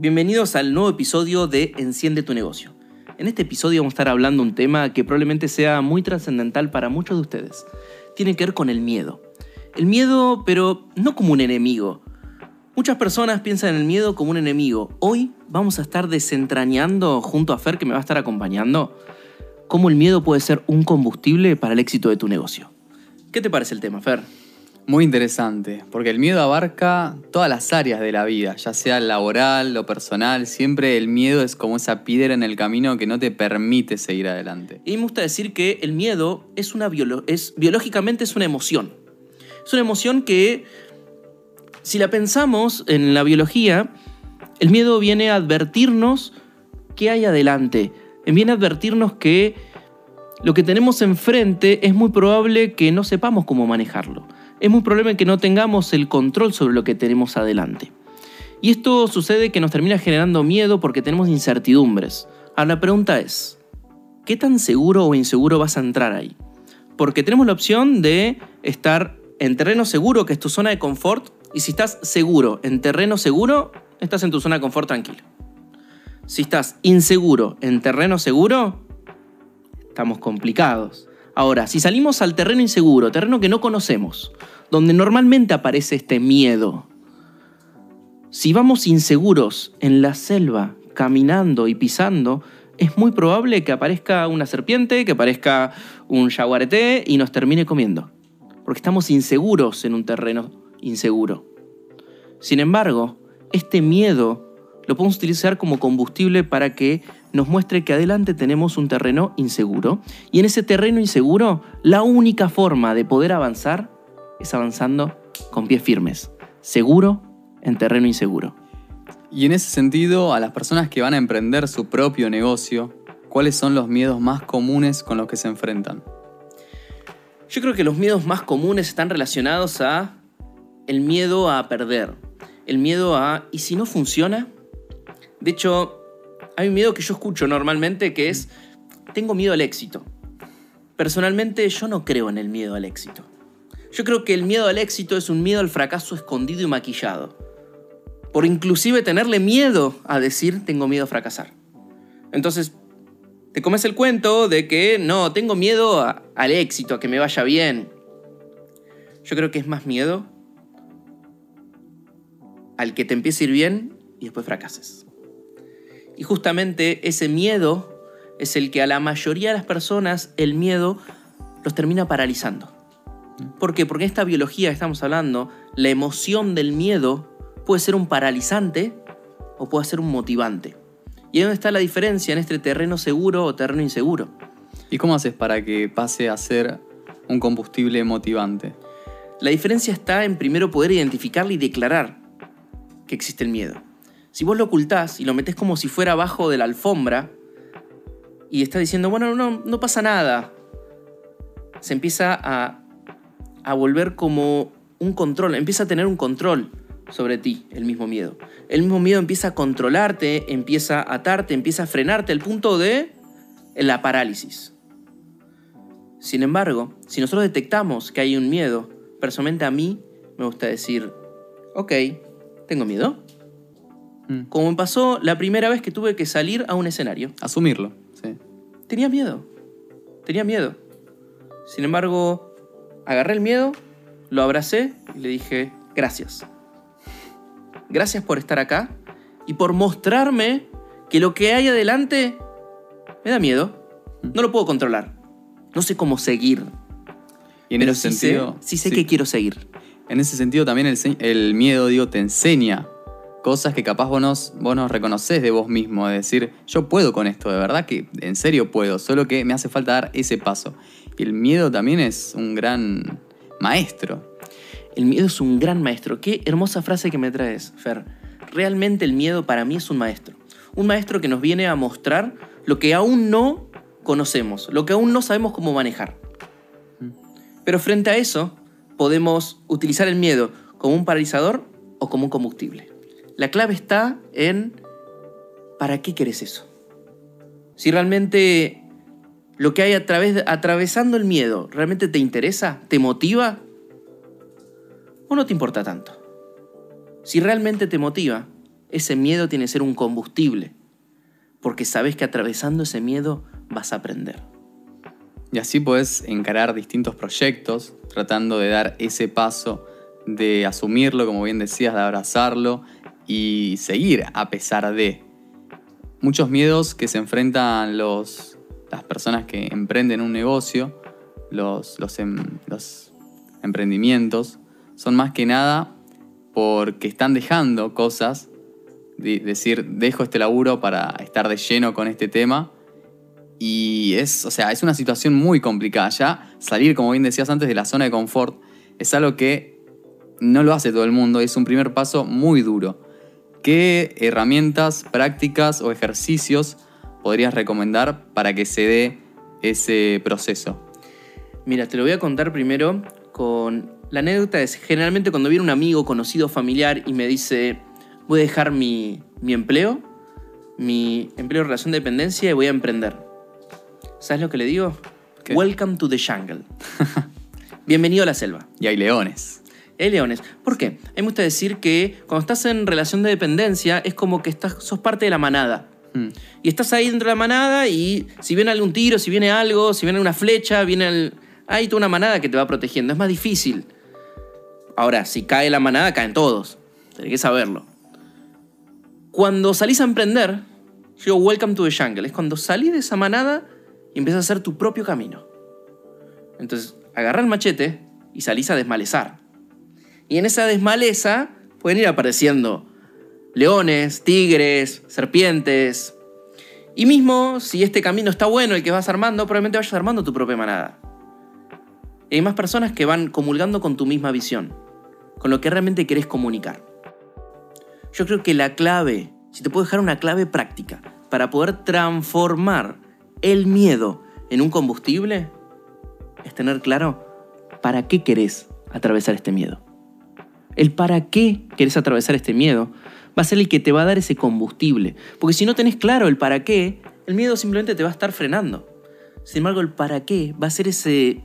Bienvenidos al nuevo episodio de Enciende tu negocio. En este episodio vamos a estar hablando un tema que probablemente sea muy trascendental para muchos de ustedes. Tiene que ver con el miedo. El miedo, pero no como un enemigo. Muchas personas piensan en el miedo como un enemigo. Hoy vamos a estar desentrañando junto a Fer, que me va a estar acompañando, cómo el miedo puede ser un combustible para el éxito de tu negocio. ¿Qué te parece el tema, Fer? Muy interesante, porque el miedo abarca todas las áreas de la vida, ya sea laboral, lo personal, siempre el miedo es como esa piedra en el camino que no te permite seguir adelante. Y me gusta decir que el miedo es una es, biológicamente es una emoción. Es una emoción que, si la pensamos en la biología, el miedo viene a advertirnos qué hay adelante, viene a advertirnos que lo que tenemos enfrente es muy probable que no sepamos cómo manejarlo es muy probable que no tengamos el control sobre lo que tenemos adelante. Y esto sucede que nos termina generando miedo porque tenemos incertidumbres. Ahora la pregunta es, ¿qué tan seguro o inseguro vas a entrar ahí? Porque tenemos la opción de estar en terreno seguro, que es tu zona de confort, y si estás seguro en terreno seguro, estás en tu zona de confort tranquilo. Si estás inseguro en terreno seguro, estamos complicados. Ahora, si salimos al terreno inseguro, terreno que no conocemos, donde normalmente aparece este miedo, si vamos inseguros en la selva, caminando y pisando, es muy probable que aparezca una serpiente, que aparezca un jaguarete y nos termine comiendo. Porque estamos inseguros en un terreno inseguro. Sin embargo, este miedo lo podemos utilizar como combustible para que nos muestre que adelante tenemos un terreno inseguro. Y en ese terreno inseguro, la única forma de poder avanzar es avanzando con pies firmes, seguro en terreno inseguro. Y en ese sentido, a las personas que van a emprender su propio negocio, ¿cuáles son los miedos más comunes con los que se enfrentan? Yo creo que los miedos más comunes están relacionados a el miedo a perder, el miedo a ¿y si no funciona? De hecho, hay un miedo que yo escucho normalmente que es, tengo miedo al éxito. Personalmente yo no creo en el miedo al éxito. Yo creo que el miedo al éxito es un miedo al fracaso escondido y maquillado. Por inclusive tenerle miedo a decir tengo miedo a fracasar. Entonces, te comes el cuento de que no, tengo miedo al éxito, a que me vaya bien. Yo creo que es más miedo al que te empiece a ir bien y después fracases. Y justamente ese miedo es el que a la mayoría de las personas el miedo los termina paralizando. ¿Por qué? Porque esta biología que estamos hablando, la emoción del miedo puede ser un paralizante o puede ser un motivante. ¿Y ahí dónde está la diferencia en este terreno seguro o terreno inseguro? ¿Y cómo haces para que pase a ser un combustible motivante? La diferencia está en primero poder identificarle y declarar que existe el miedo. Si vos lo ocultás y lo metés como si fuera abajo de la alfombra y estás diciendo, bueno, no, no pasa nada, se empieza a, a volver como un control, empieza a tener un control sobre ti, el mismo miedo. El mismo miedo empieza a controlarte, empieza a atarte, empieza a frenarte al punto de la parálisis. Sin embargo, si nosotros detectamos que hay un miedo, personalmente a mí me gusta decir, ok, tengo miedo, Mm. Como me pasó la primera vez que tuve que salir a un escenario. Asumirlo, sí. Tenía miedo. Tenía miedo. Sin embargo, agarré el miedo, lo abracé y le dije, gracias. Gracias por estar acá y por mostrarme que lo que hay adelante me da miedo. Mm. No lo puedo controlar. No sé cómo seguir. Y en ese sentido. sí sé que quiero seguir. En ese sentido, también el, el miedo, digo, te enseña cosas que capaz vos, nos, vos nos reconoces de vos mismo, de decir, yo puedo con esto, de verdad que en serio puedo, solo que me hace falta dar ese paso. Y el miedo también es un gran maestro. El miedo es un gran maestro. Qué hermosa frase que me traes, Fer. Realmente el miedo para mí es un maestro. Un maestro que nos viene a mostrar lo que aún no conocemos, lo que aún no sabemos cómo manejar. Pero frente a eso, podemos utilizar el miedo como un paralizador o como un combustible. La clave está en ¿para qué querés eso? Si realmente lo que hay a través, atravesando el miedo realmente te interesa, te motiva, o no te importa tanto. Si realmente te motiva, ese miedo tiene que ser un combustible, porque sabes que atravesando ese miedo vas a aprender. Y así puedes encarar distintos proyectos, tratando de dar ese paso, de asumirlo, como bien decías, de abrazarlo y seguir a pesar de. Muchos miedos que se enfrentan los, las personas que emprenden un negocio, los, los, em- emprendimientos, son más que nada porque están dejando cosas, de- decir, dejo este laburo para estar de lleno con este tema. Y es, o sea, es una situación muy complicada. Ya salir, como bien decías antes, de la zona de confort es algo que no lo hace todo el mundo. Es un primer paso muy duro. ¿Qué herramientas, prácticas o ejercicios podrías recomendar para que se dé ese proceso? Mira, te lo voy a contar primero con... La anécdota es generalmente cuando viene un amigo, conocido, familiar y me dice, voy a dejar mi, mi empleo, mi empleo de relación de dependencia y voy a emprender. ¿Sabes lo que le digo? ¿Qué? Welcome to the jungle. Bienvenido a la selva. Y hay leones. Leones. ¿Por qué? A mí me gusta decir que cuando estás en relación de dependencia es como que estás, sos parte de la manada. Mm, Y estás ahí dentro de la manada y si viene algún tiro, si viene algo, si viene una flecha, viene el... Hay toda una manada que te va protegiendo. Es más difícil. Ahora, si cae la manada, caen todos. Tenés que saberlo. Cuando salís a emprender, yo welcome to the jungle. Es cuando salís de esa manada y empiezas a hacer tu propio camino. Entonces, agarra el machete y salís a desmalezar. Y en esa desmaleza pueden ir apareciendo leones, tigres, serpientes. Y mismo si este camino está bueno, el que vas armando, probablemente vayas armando tu propia manada. Y hay más personas que van comulgando con tu misma visión, con lo que realmente querés comunicar. Yo creo que la clave, si te puedo dejar una clave práctica para poder transformar el miedo en un combustible, es tener claro para qué querés atravesar este miedo. El para qué querés atravesar este miedo va a ser el que te va a dar ese combustible. Porque si no tenés claro el para qué, el miedo simplemente te va a estar frenando. Sin embargo, el para qué va a ser ese,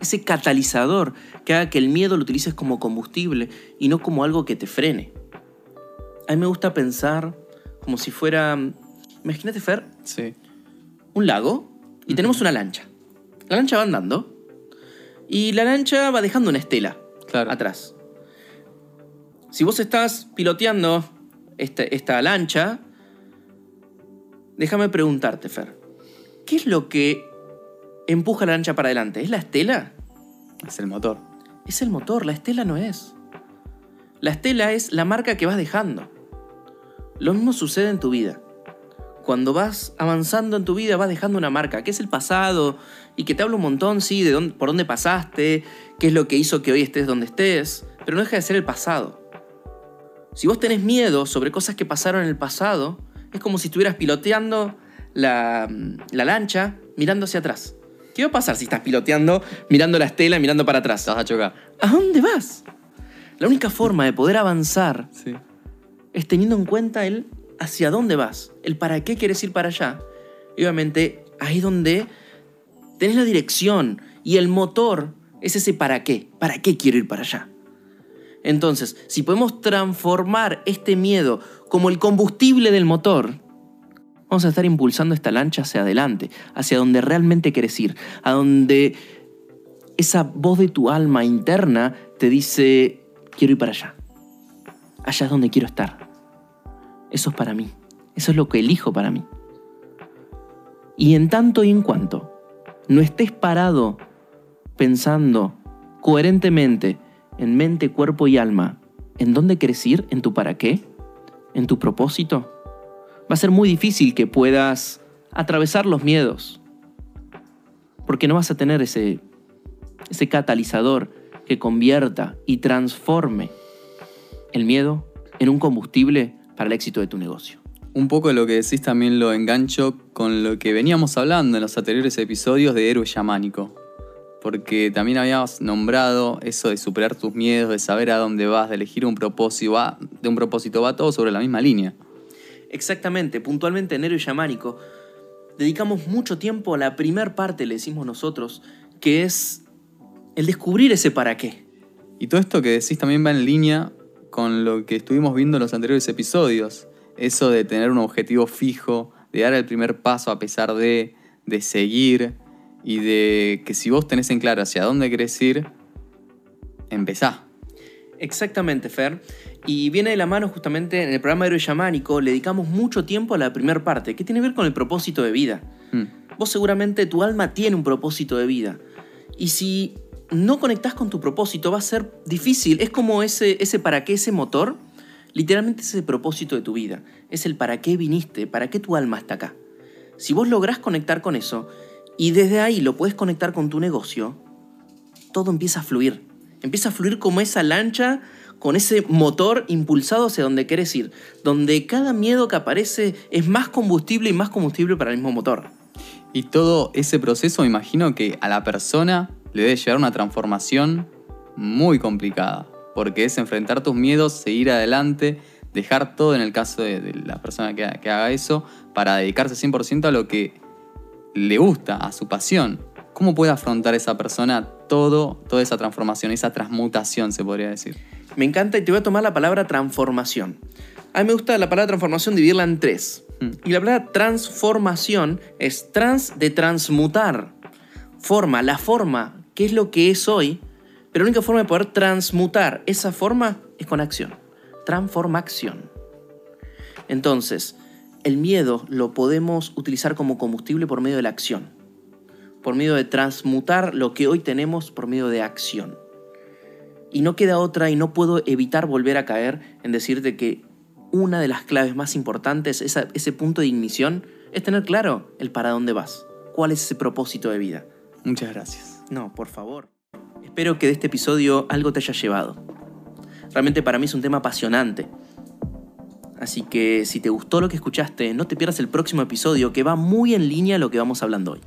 ese catalizador que haga que el miedo lo utilices como combustible y no como algo que te frene. A mí me gusta pensar como si fuera... Imagínate, Fer, sí. un lago y tenemos una lancha. La lancha va andando y la lancha va dejando una estela Claro. atrás. Si vos estás piloteando este- esta lancha, déjame preguntarte, Fer. ¿Qué es lo que empuja la lancha para adelante? ¿Es la estela? Es el motor. Es el motor, la estela no es. La estela es la marca que vas dejando. Lo mismo sucede en tu vida. Cuando vas avanzando en tu vida vas dejando una marca, que es el pasado, y que te habla un montón, sí, de dónde- por dónde pasaste, qué es lo que hizo que hoy estés donde estés, pero no deja de ser el pasado. Si vos tenés miedo sobre cosas que pasaron en el pasado, es como si estuvieras piloteando la, la lancha mirando hacia atrás. ¿Qué va a pasar si estás piloteando mirando la estela y mirando para atrás? Vas a chocar. ¿A dónde vas? La única forma de poder avanzar Sí. es teniendo en cuenta el hacia dónde vas, el para qué quieres ir para allá. Y obviamente ahí donde tenés la dirección y el motor es ese para qué, para qué quiero ir para allá. Entonces, si podemos transformar este miedo como el combustible del motor, vamos a estar impulsando esta lancha hacia adelante, hacia donde realmente quieres ir, a donde esa voz de tu alma interna te dice, quiero ir para allá. Allá es donde quiero estar. Eso es para mí. Eso es lo que elijo para mí. Y en tanto y en cuanto no estés parado pensando coherentemente en mente, cuerpo y alma, en dónde quieres ir, en tu para qué, en tu propósito, va a ser muy difícil que puedas atravesar los miedos. Porque no vas a tener ese, ese catalizador que convierta y transforme el miedo en un combustible para el éxito de tu negocio. Un poco de lo que decís también lo engancho con lo que veníamos hablando en los anteriores episodios de Héroe Yamánico. Porque también habíamos nombrado eso de superar tus miedos, de saber a dónde vas, de elegir un propósito, va, de un propósito, va todo sobre la misma línea. Exactamente, puntualmente en Héroe Yamánico dedicamos mucho tiempo a la primer parte, le decimos nosotros, que es el descubrir ese para qué. Y todo esto que decís también va en línea con lo que estuvimos viendo en los anteriores episodios. Eso de tener un objetivo fijo, de dar el primer paso a pesar de, de seguir y de que si vos tenés en claro hacia dónde querés ir, empezá. Exactamente, Fer. Y viene de la mano justamente en el programa Héroe Yamánico, le dedicamos mucho tiempo a la primera parte, que tiene que ver con el propósito de vida. Hmm. Vos seguramente tu alma tiene un propósito de vida. Y si no conectás con tu propósito va a ser difícil. Es como ese, ese para qué, ese motor. Literalmente es el propósito de tu vida. Es el para qué viniste, para qué tu alma está acá. Si vos lográs conectar con eso y desde ahí lo puedes conectar con tu negocio, todo empieza a fluir. Empieza a fluir como esa lancha con ese motor impulsado hacia donde querés ir, donde cada miedo que aparece es más combustible y más combustible para el mismo motor. Y todo ese proceso, me imagino que a la persona le debe llevar una transformación muy complicada, porque es enfrentar tus miedos, seguir adelante, dejar todo en el caso de, la persona que, que haga eso, para dedicarse 100% a lo que le gusta, a su pasión. ¿Cómo puede afrontar esa persona todo, toda esa transformación, esa transmutación, se podría decir? Me encanta y te voy a tomar la palabra transformación. A mí me gusta la palabra transformación dividirla en tres. Mm. Y la palabra transformación es trans de transmutar. Forma, la forma, que es lo que es hoy, pero la única forma de poder transmutar esa forma es con acción. Transformación. Entonces, el miedo lo podemos utilizar como combustible por medio de la acción. Por medio de transmutar lo que hoy tenemos por medio de acción. Y no queda otra y no puedo evitar volver a caer en decirte que una de las claves más importantes, esa- ese punto de ignición, es tener claro el para dónde vas. ¿Cuál es ese propósito de vida? Muchas gracias. No, por favor. Espero que de este episodio algo te haya llevado. Realmente para mí es un tema apasionante. Así que si te gustó lo que escuchaste, no te pierdas el próximo episodio que va muy en línea a lo que vamos hablando hoy.